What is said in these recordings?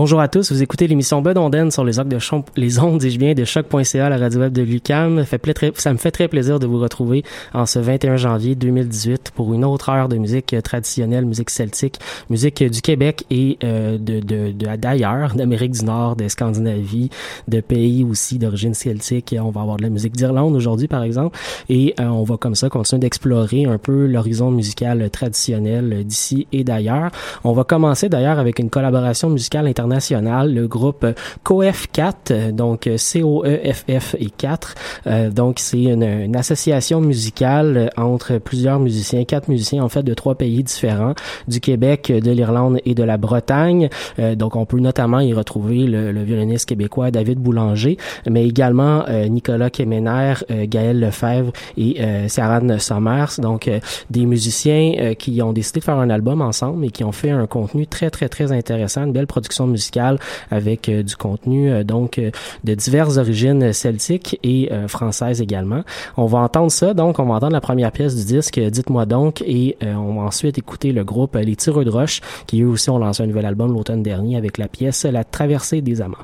Bonjour à tous, vous écoutez l'émission Bud Onden sur les de Chom- les ondes, dis-je bien, de choc.ca, la radio web de Lucam. Ça me fait très plaisir de vous retrouver en ce 21 janvier 2018 pour une autre heure de musique euh, traditionnelle, musique celtique, musique euh, du Québec et euh, de de- de- d'ailleurs, d'Amérique du Nord, de Scandinavie, de pays aussi d'origine celtique. On va avoir de la musique d'Irlande aujourd'hui, par exemple, et euh, on va comme ça continuer d'explorer un peu l'horizon musical traditionnel d'ici et d'ailleurs. On va commencer d'ailleurs avec une collaboration musicale internationale, le groupe COEF 4, euh, donc euh, C-O-E-F-F et 4. Euh, donc c'est une, une association musicale entre plusieurs musiciens, quatre musiciens en fait de trois pays différents, du Québec, de l'Irlande et de la Bretagne. Euh, donc on peut notamment y retrouver le, le violoniste québécois David Boulanger, mais également euh, Nicolas Kemener, euh, Gaël Lefebvre et euh, Saran Sommers. Donc des musiciens qui ont décidé de faire un album ensemble et qui ont fait un contenu très très très intéressant, une belle production musicale avec euh, du contenu euh, donc euh, de diverses origines celtiques et françaises également. On va entendre ça donc on va entendre la première pièce du disque Dites-moi donc et on va ensuite écouter le groupe Les Tireux de Roche qui eux aussi ont lancé un nouvel album l'automne dernier avec la pièce La Traversée des Amants.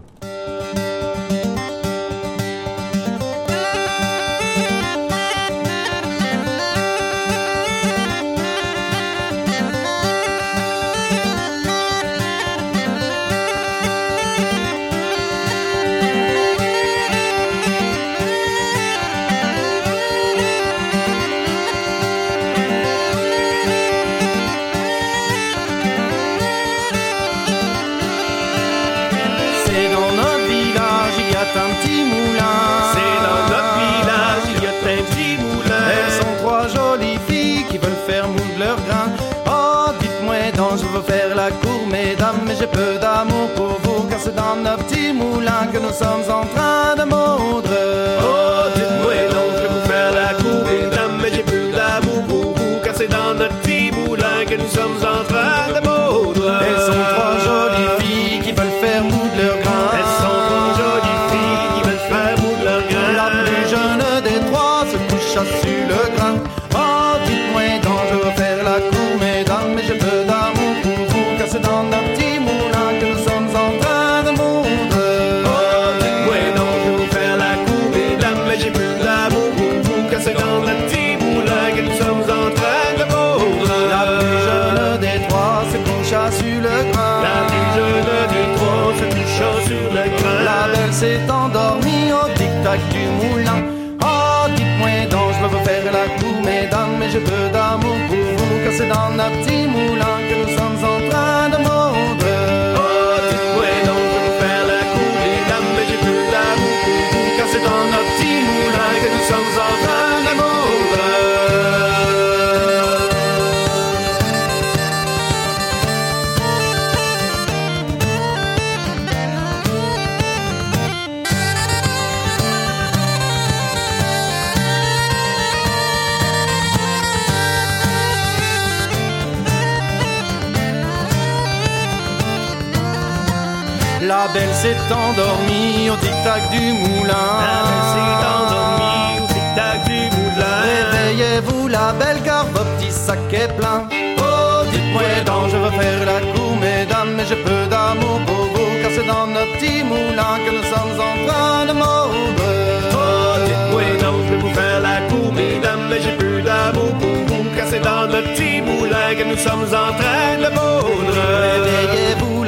La belle s'est endormie au tic-tac du moulin. La belle s'est endormie au tic-tac du moulin. Réveillez-vous la belle car votre petit sac est plein. Oh, dites-moi donc, je veux faire la cour, mesdames, mais j'ai peu d'amour pour vous, car c'est dans notre petit moulin que nous sommes en train de moudre. Oh, dites-moi donc, je vais vous faire la cour, mesdames, mais j'ai plus d'amour pour vous, car c'est dans notre petit moulin que nous sommes en train de moudre.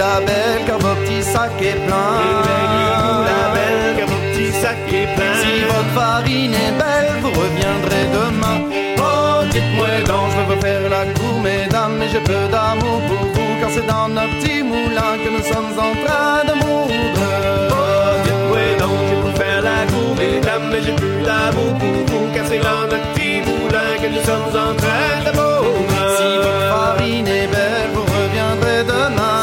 La belle car votre petit sac est plein. La belle, car mon petit sac est plein. Si votre farine est belle, vous reviendrez demain. Oh, dites-moi donc, je veux vous faire la cour, mesdames, mais j'ai peu d'amour pour vous, car c'est dans notre petit moulin que nous sommes en train de moudre. Oh, dites-moi donc, je vais vous faire la cour, mesdames, mais j'ai plus d'amour pour vous, car c'est dans notre petit moulin que nous sommes en train de moudre. Si votre farine est belle, vous reviendrez demain.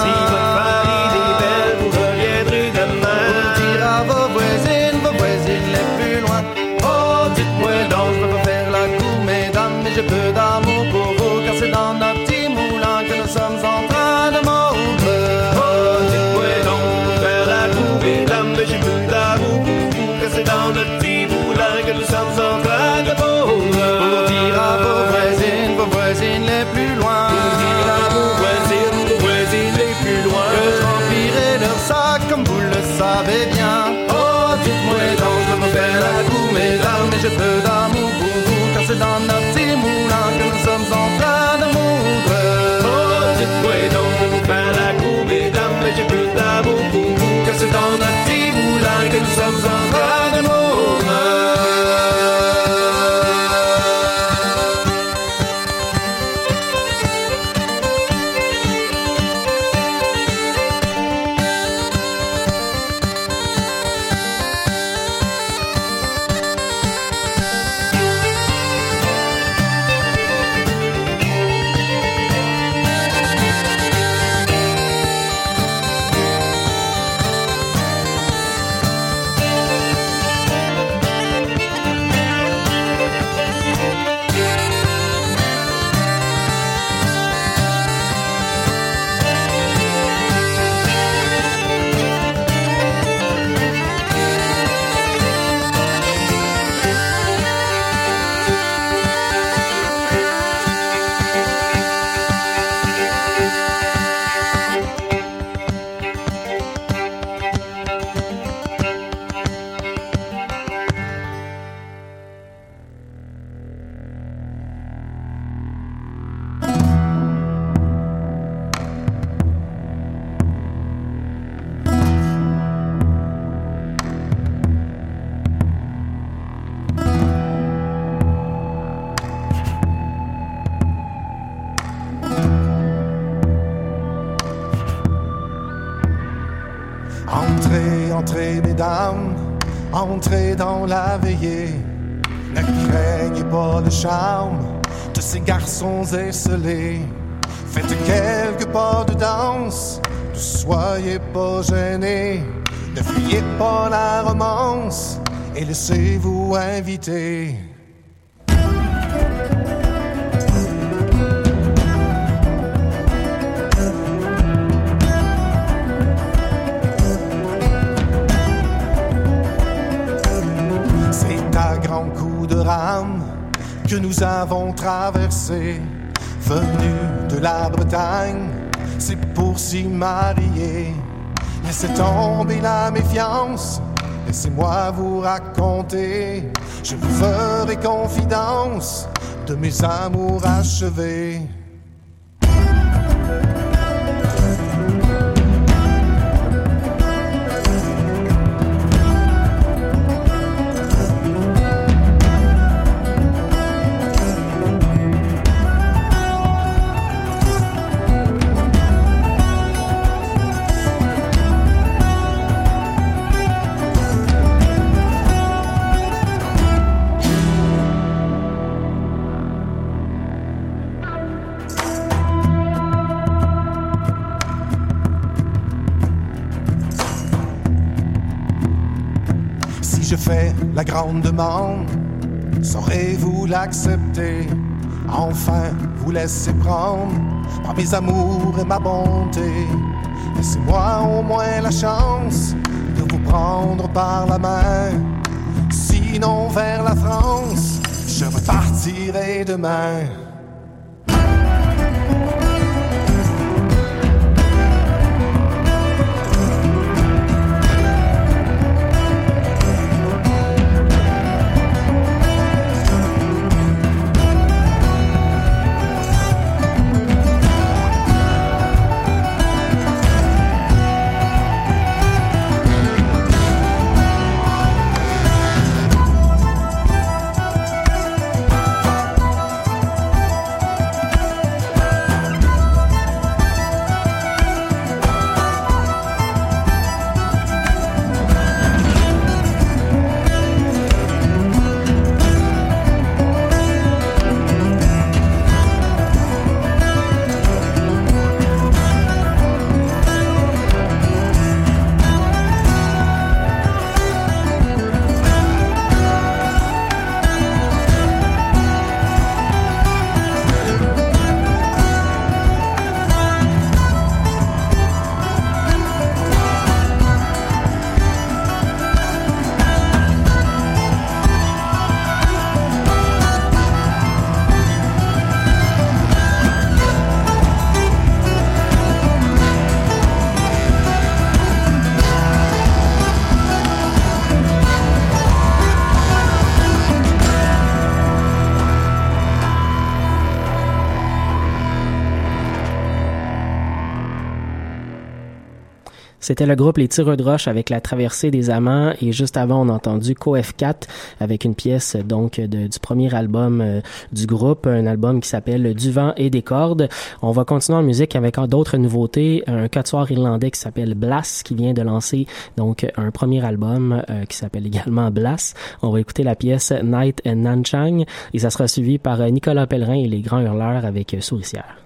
Soyez pas gênés. Ne fuyez pas la romance et laissez-vous inviter. C'est à grands coups de rame que nous avons traversé, venus de la Bretagne, c'est pour s'y marier. Laissez tomber la méfiance, laissez-moi vous raconter, je vous ferai confidence de mes amours achevés. Grande demande, saurez-vous l'accepter? Enfin, vous laissez prendre par mes amours et ma bonté. Laissez-moi au moins la chance de vous prendre par la main. Sinon, vers la France, je repartirai demain. C'était le groupe Les Tireux de Roche avec La Traversée des Amants et juste avant on a entendu KoF4 avec une pièce donc du premier album euh, du groupe, un album qui s'appelle Du vent et des cordes. On va continuer en musique avec d'autres nouveautés, un quatuor irlandais qui s'appelle Blass qui vient de lancer donc un premier album euh, qui s'appelle également Blass. On va écouter la pièce Night and Nanchang et ça sera suivi par euh, Nicolas Pellerin et les Grands Hurleurs avec Souricière.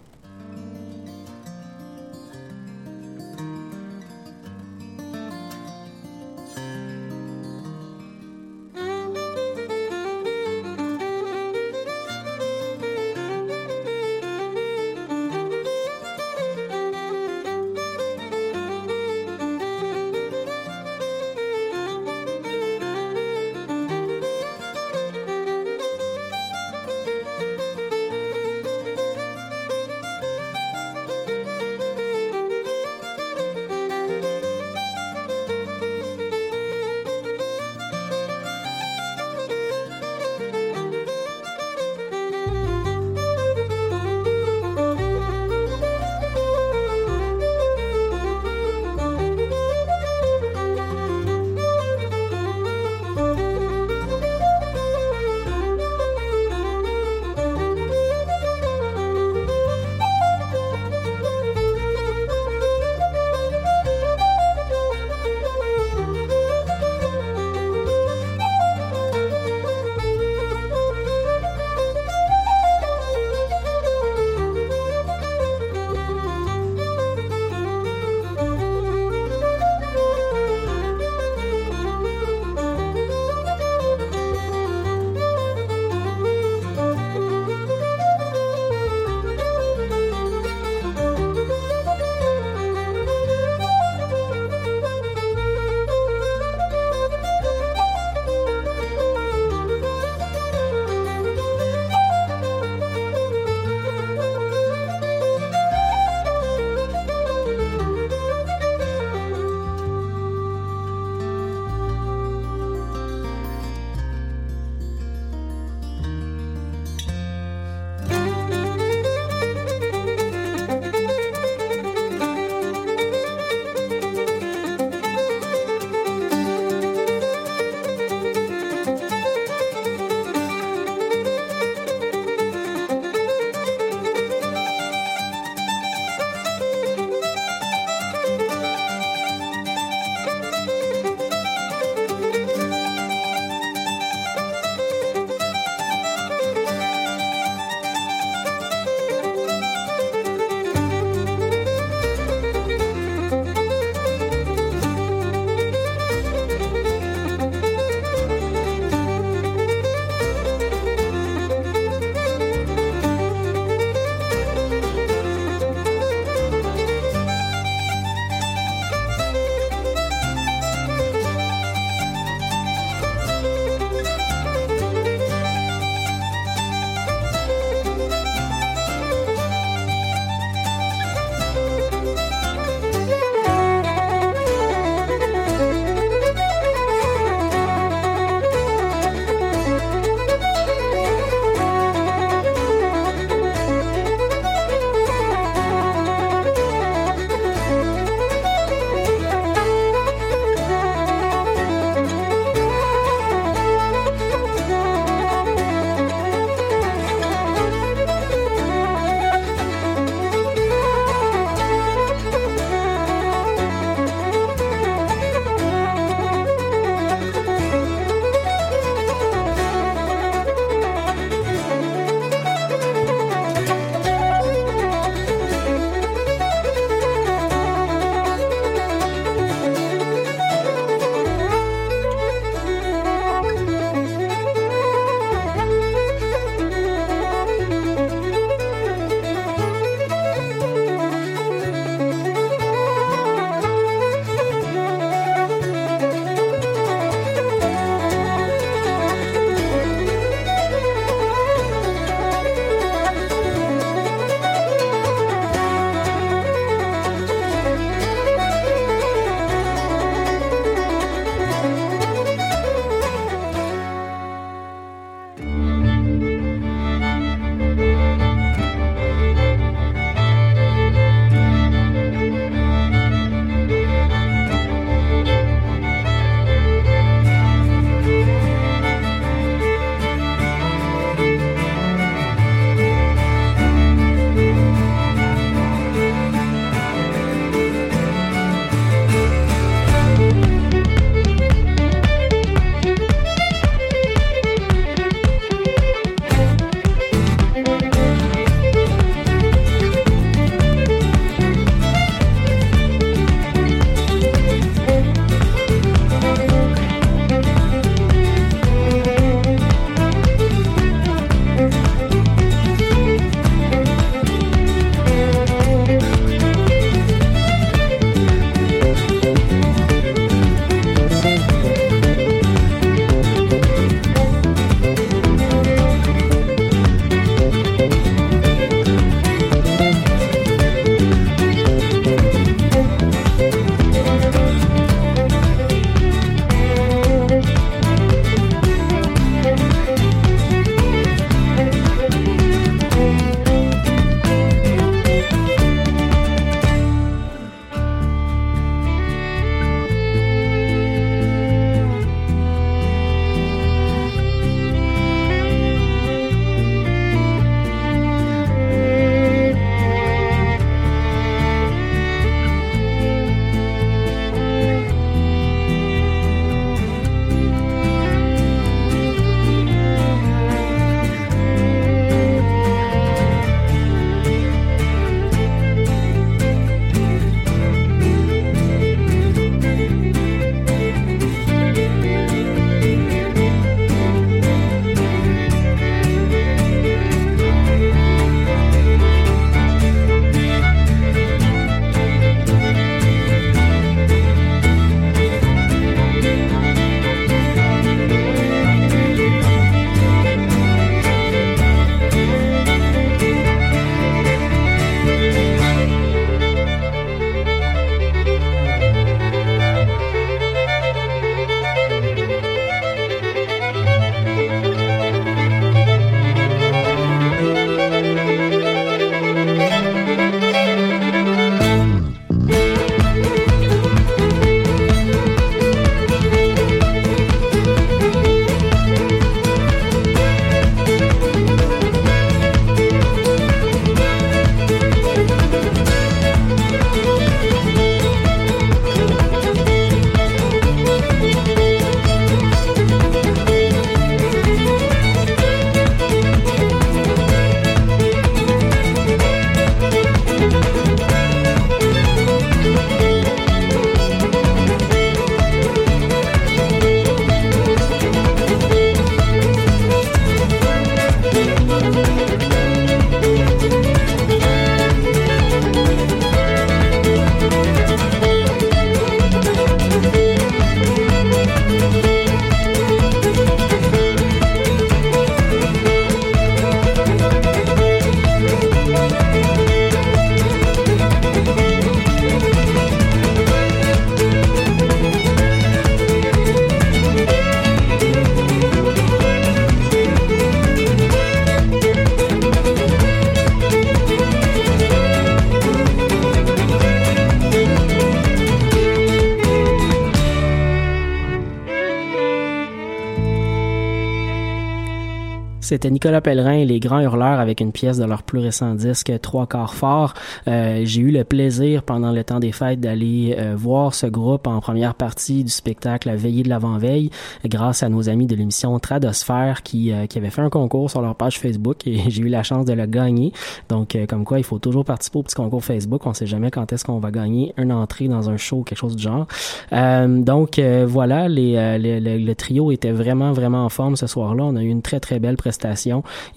C'était Nicolas Pellerin et les Grands Hurleurs avec une pièce de leur plus récent disque Trois quarts fort. Euh, j'ai eu le plaisir pendant le temps des fêtes d'aller euh, voir ce groupe en première partie du spectacle Veillée de l'avant-veille grâce à nos amis de l'émission Tradosphère qui, euh, qui avaient fait un concours sur leur page Facebook et j'ai eu la chance de le gagner. Donc comme quoi il faut toujours participer au petit concours Facebook. On sait jamais quand est-ce qu'on va gagner une entrée dans un show quelque chose du genre. donc voilà, les, le trio était vraiment vraiment en forme ce soir-là. On a eu une très très belle prestation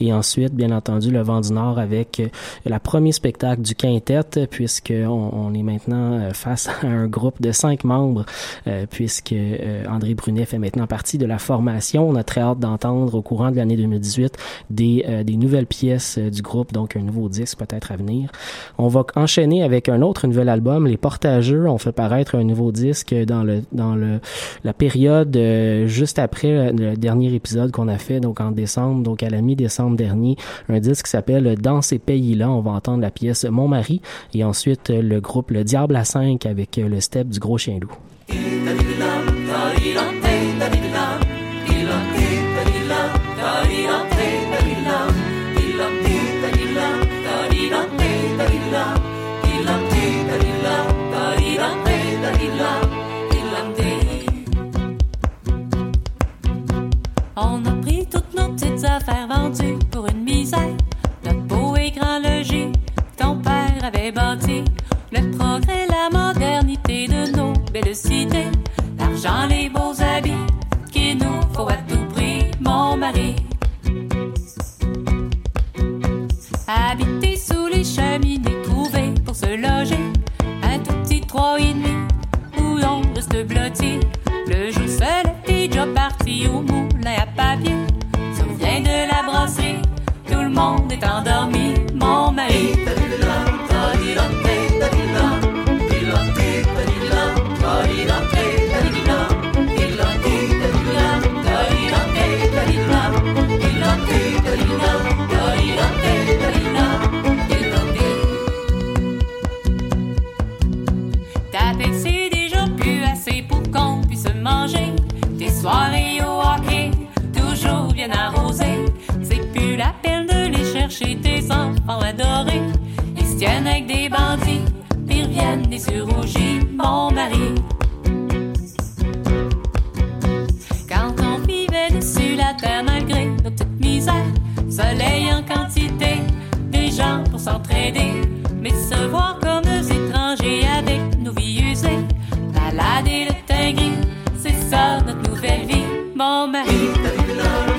et ensuite bien entendu le Vent du Nord avec euh, la premier spectacle du quintet puisque on, est maintenant euh, face à un groupe de cinq membres euh, puisque André Brunet fait maintenant partie de la formation. On a très hâte d'entendre au courant de l'année 2018 des, des nouvelles pièces du groupe, donc un nouveau disque peut-être à venir. On va enchaîner avec un autre nouvel album, Les Portageux. On fait paraître un nouveau disque dans le dans le la période juste après le dernier épisode qu'on a fait donc en décembre, à la mi-décembre dernier, un disque qui s'appelle Dans ces pays-là. On va entendre la pièce Mon mari et ensuite le groupe Le Diable à 5 avec le step du Gros Chien Loup. L'argent, les beaux habits, qu'il nous faut à tout prix, mon mari. Habiter sous les cheminées, trouver pour se loger. Un tout petit trois et où l'on reste blotti. Le jour seul, et déjà parti au moulin à papier. Souviens de la brasserie, tout le monde est endormi, mon mari. Tes enfants adorés. Ils se tiennent avec des bandits, puis reviennent des surrougis, mon mari. Quand on vivait dessus la terre malgré nos petites misères, soleil en quantité, des gens pour s'entraider, mais se voir comme des étrangers avec nos vies usées, malade et le teint c'est ça notre nouvelle vie, mon mari.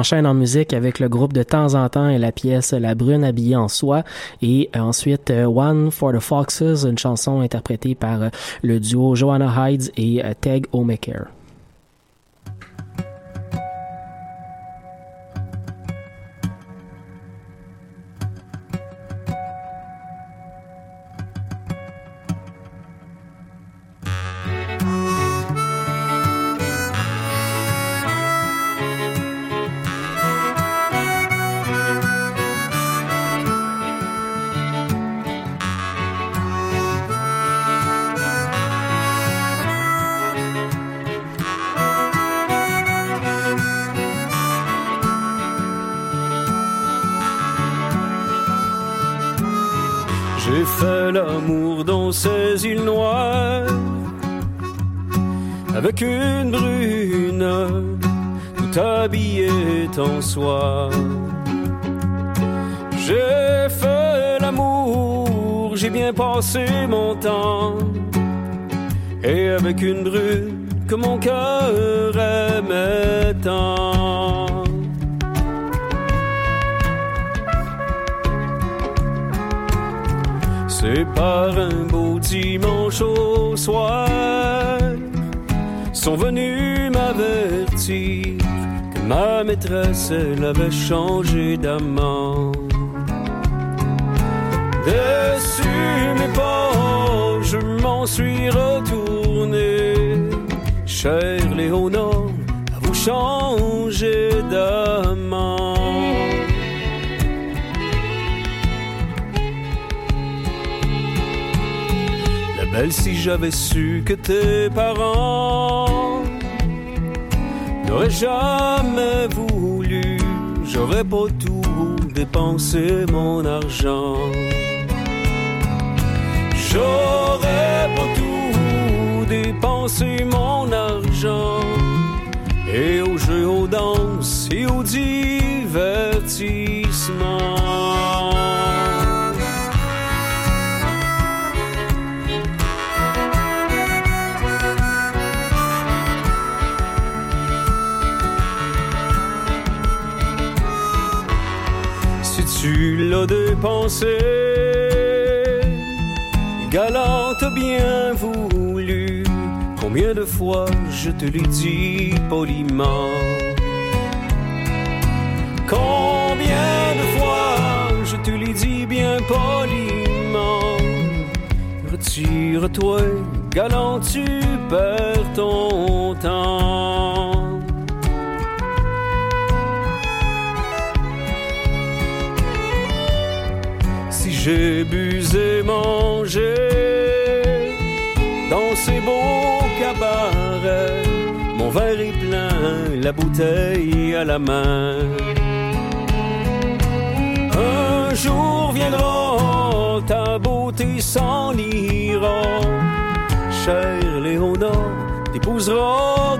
Enchaîne en musique avec le groupe de temps en temps et la pièce La Brune habillée en soie. Et ensuite, One for the Foxes, une chanson interprétée par le duo Joanna Hydes et Teg O'Maker. L'amour dans ces îles noires avec une brune tout habillée en soie. J'ai fait l'amour, j'ai bien passé mon temps et avec une brune que mon cœur aimait tant. C'est par un beau dimanche au soir, sont venus m'avertir que ma maîtresse, elle avait changé d'amant. Dessus mes pas, je m'en suis retourné. Cher Léonard, à vous changer d'amant. Belle si j'avais su que tes parents n'auraient jamais voulu, j'aurais pas tout dépensé mon argent. J'aurais pas tout dépensé mon argent et aux jeux, aux danses et aux divertissements. Dépensé. Galante bien voulu, combien de fois je te l'ai dit poliment. Combien de fois je te l'ai dit bien poliment. Retire-toi, galant, tu perds ton temps. J'ai bu et mangé dans ces beaux cabarets. Mon verre est plein, la bouteille à la main. Un jour viendra, ta beauté s'en ira. Cher Léonard, t'épouseras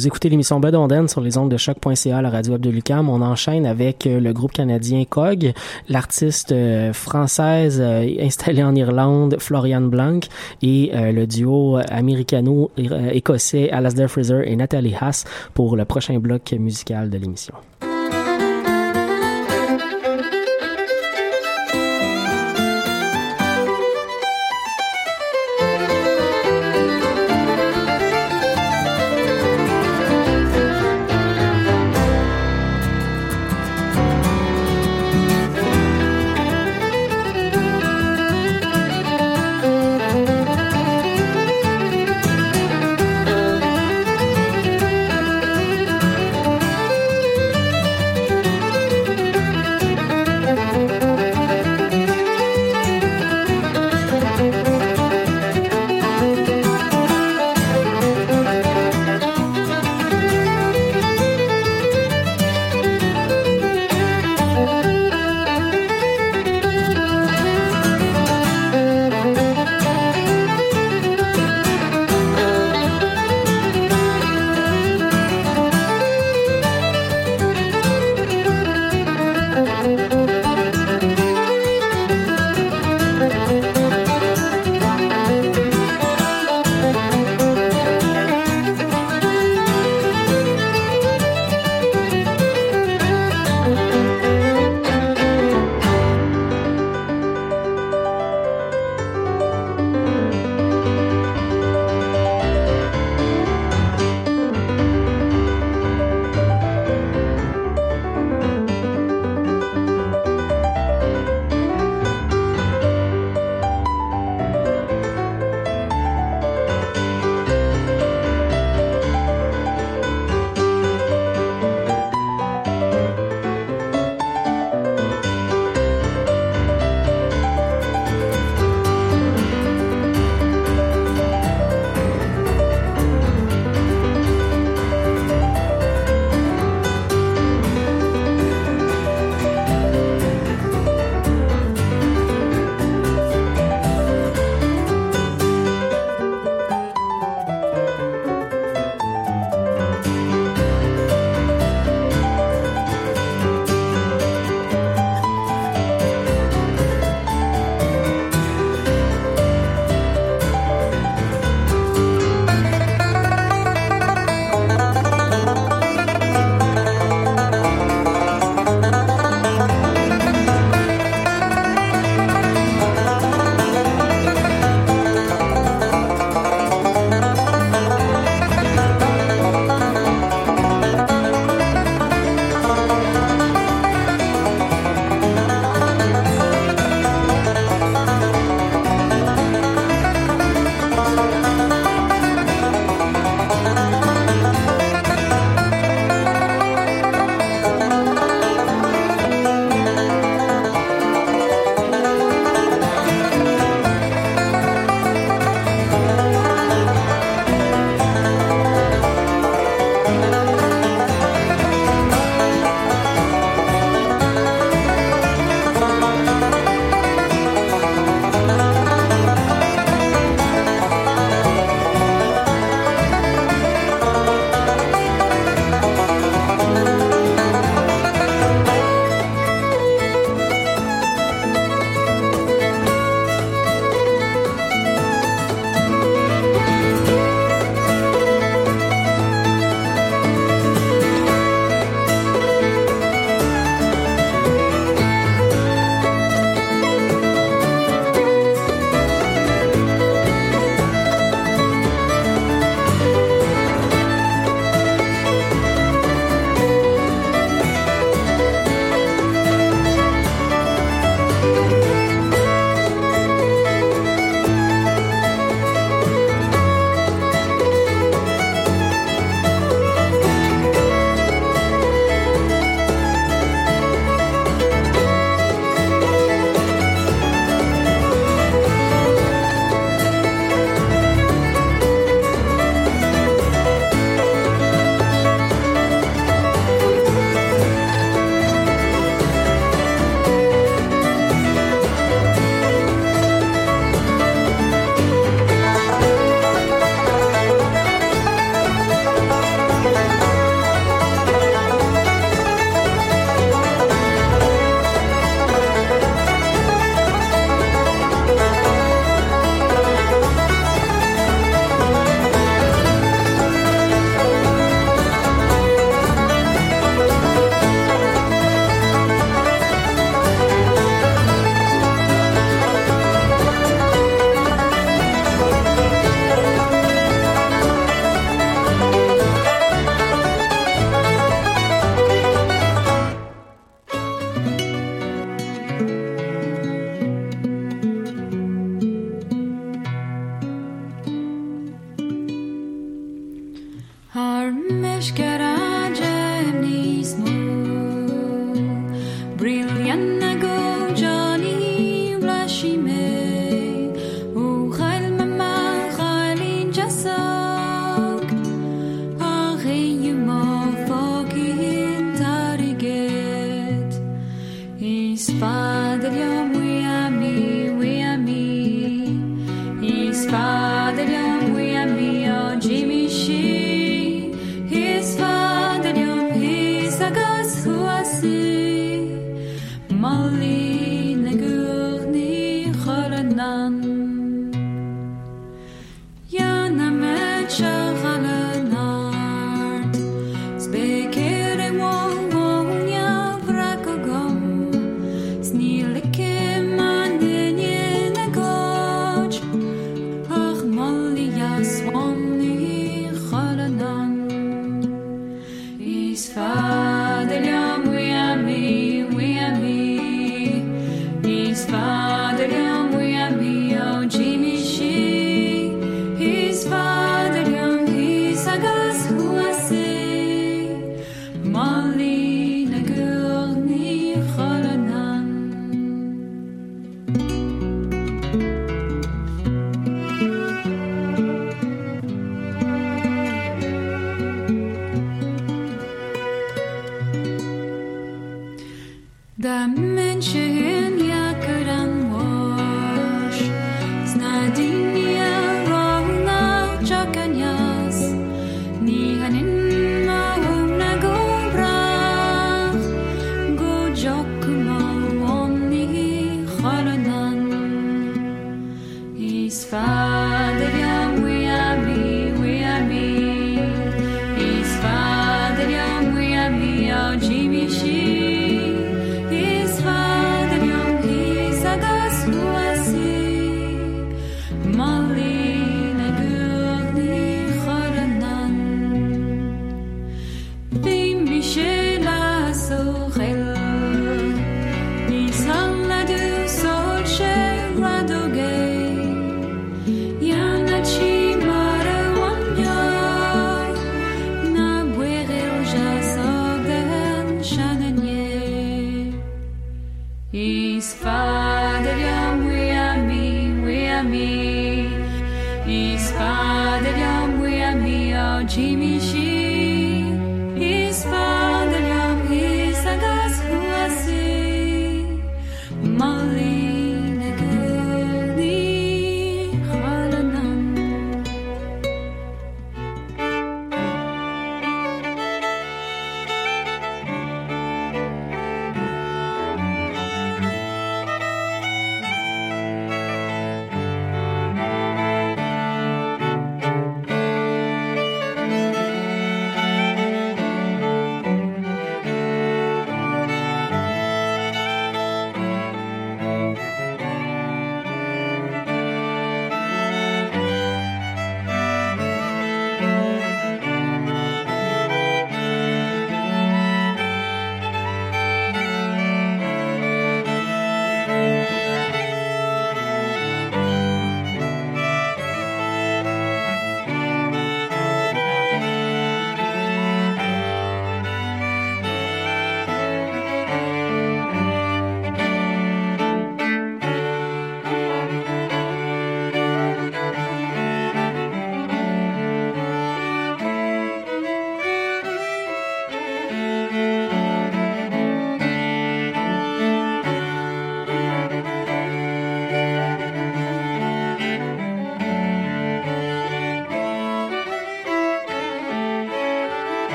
Vous écoutez l'émission Bud Onden sur les ondes de choc.ca, la radio web de Lucam. On enchaîne avec euh, le groupe canadien COG, l'artiste euh, française euh, installée en Irlande, Florian Blanc, et le duo américano-écossais Alasdair Fraser et Nathalie Haas pour le prochain bloc musical de l'émission.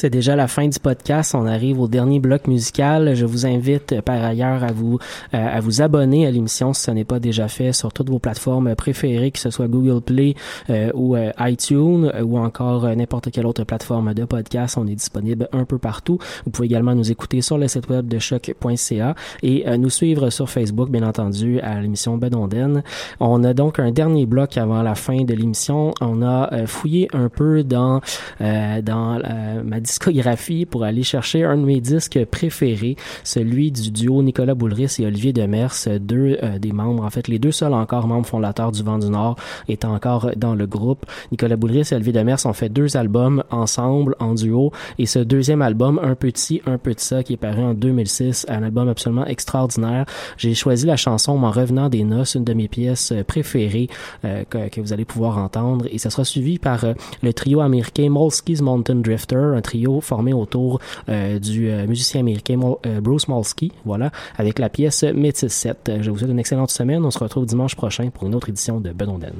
C'est déjà la fin du podcast. On arrive au dernier bloc musical. Je vous invite euh, par ailleurs à vous euh, à vous abonner à l'émission si ce n'est pas déjà fait sur toutes vos plateformes préférées, que ce soit Google Play euh, ou iTunes ou encore n'importe quelle autre plateforme de podcast. On est disponible un peu partout. Vous pouvez également nous écouter sur le site web de choc.ca et nous suivre sur Facebook, bien entendu, à l'émission Bedonden. On a donc un dernier bloc avant la fin de l'émission. On a fouillé un peu dans dans ma discographie pour aller chercher un de mes disques préférés, celui du duo Nicolas Boulris et Olivier Demers, deux euh, des membres, en fait les deux seuls encore membres fondateurs du Vent du Nord étant encore dans le groupe. Nicolas Boulris et Olivier Demers ont fait deux albums ensemble en duo et ce deuxième album, Un petit, un de ça, qui est paru en 2006, un album absolument extraordinaire. J'ai choisi la chanson M'en revenant des noces, une de mes pièces préférées euh, que, que, vous allez pouvoir entendre et ça sera suivi par euh, le trio américain Molsky's Mountain Drifter, un trio formé autour euh, du euh, musicien américain euh, Bruce Molsky, voilà, avec la pièce Métis 7. Je vous souhaite une excellente semaine. On se retrouve dimanche prochain pour une autre édition de Bedonden.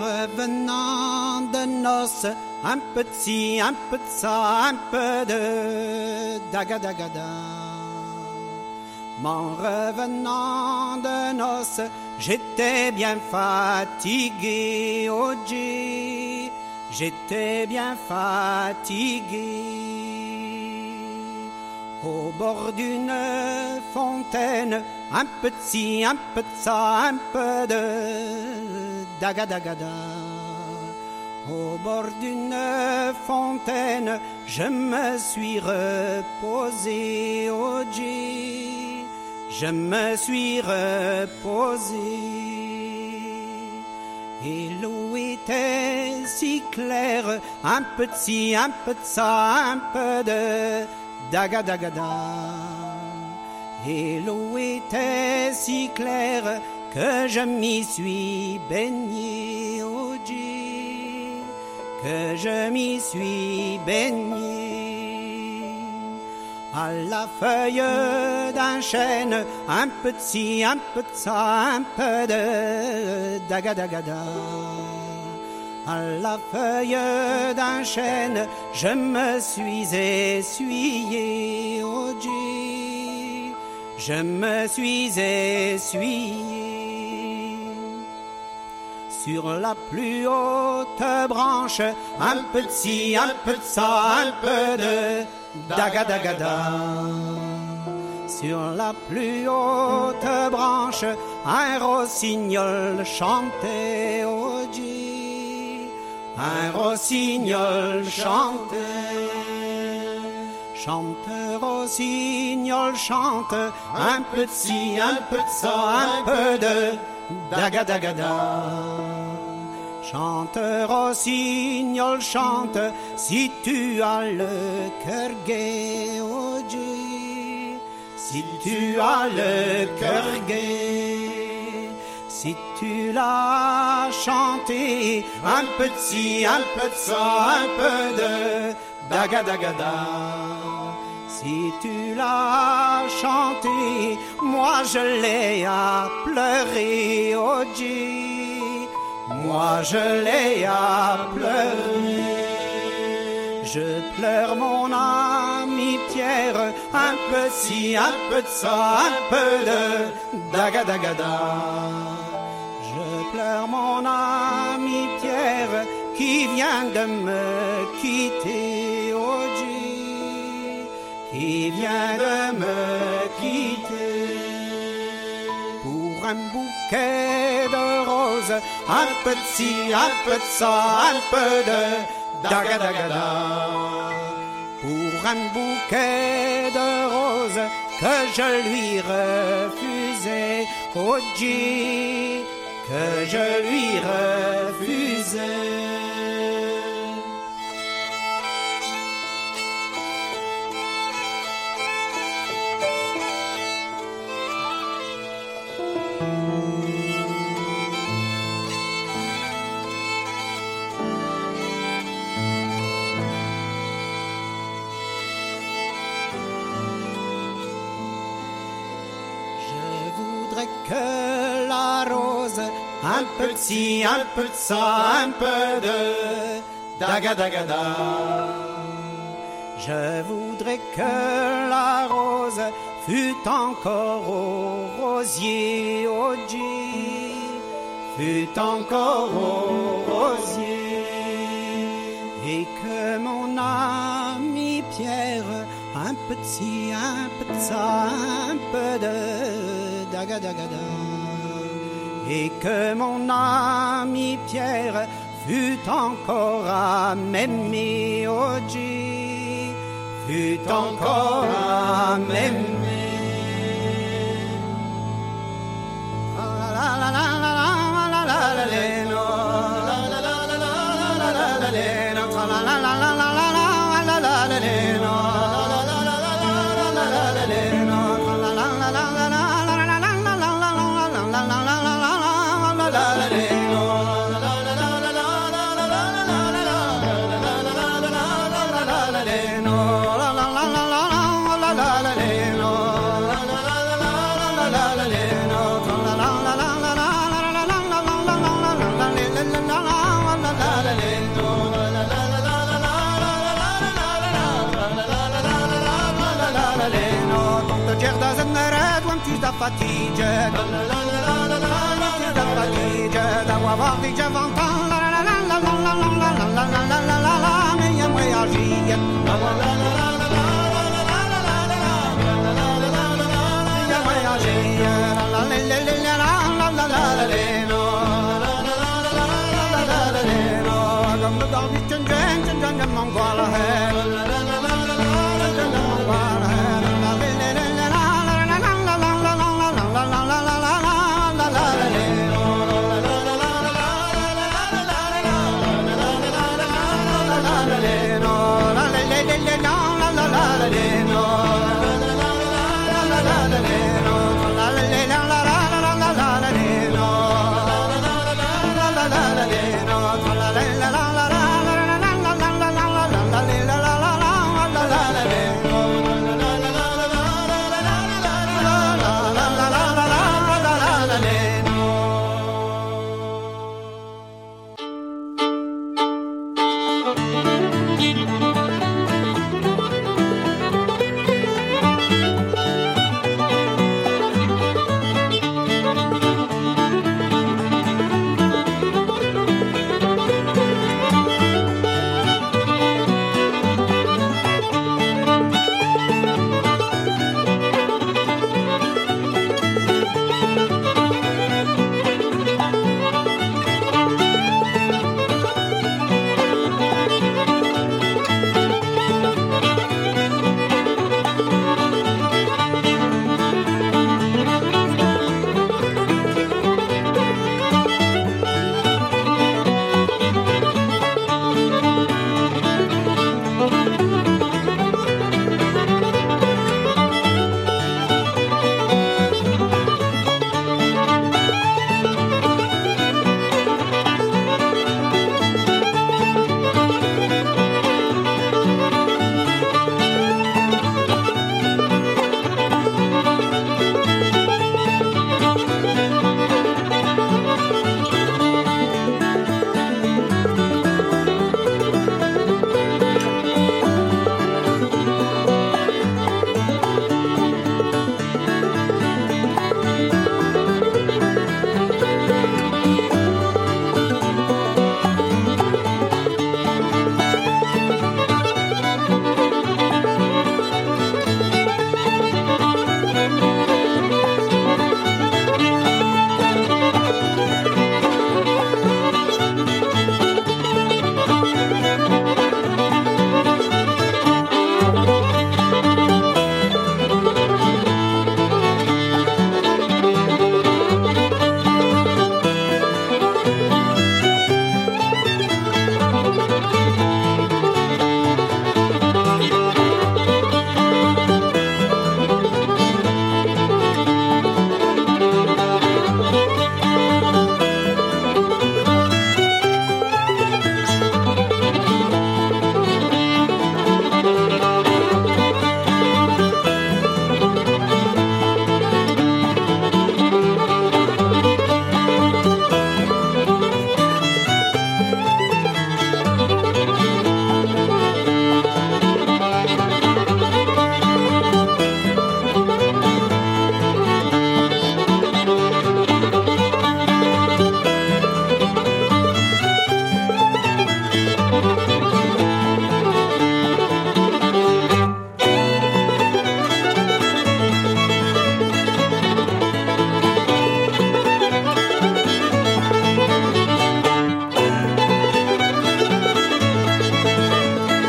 revenant de noces, un petit, un peu de ça, un peu de. M'en revenant de noces, j'étais bien fatigué, oh j'étais bien fatigué. Au bord d'une fontaine, un petit, un peu ça, un peu de dagadagada. Au bord d'une fontaine, je me suis reposé, oh je me suis reposé. Et l'eau était si claire, un petit, un peu de ça, un peu de dagadagada. Et l'eau était si claire que je m'y suis baigné, oh que je m'y suis baigné à la feuille d'un chêne, un petit, un peu de ça, un peu de dagadagada. À la feuille d'un chêne, je me suis essuyé, oh je me suis essuyé. Sur la plus haute branche, un petit, un peu de ça, un peu de dagadagada. Sur la plus haute branche, un rossignol chantait au Un rossignol chantait. Chante, rossignol, chante, un petit, un peu de ça, un peu de dagadagada. Chante, rossignol, chante, si tu as le cœur gai, oh si tu as le cœur gai, si tu l'as chanté, un petit, un peu de ça, un peu de dagadagada. Si tu l'as chanté, moi je l'ai à pleurer, oh Dieu moi je l'ai à pleurer. Je pleure mon ami Pierre, un peu ci, un peu de ça, un peu de dagadagada. Je pleure mon ami Pierre qui vient de me quitter, oh Dieu, qui vient de me quitter un bouquet roses, un petit, un peu de ça, un peu de dagadagada. Pour un bouquet de roses que je lui refusais, oh que je lui refusais. Que la rose, un petit, un peu de ça, un peu de daga daga da. Je voudrais que la rose fût encore au rosier, au fût encore au rosier, et que mon ami Pierre, un petit, un peu de ça, un peu de et que mon ami Pierre fût encore à m'aimer, oh fût encore à m'aimer. Da fatige da fatige da wavardi javantan la la la la la la la la la la la la la la me yam voyager la la la la la la la la la la la la la la yam voyager la la la la la la la la la la la no la la la la la la la la la no gam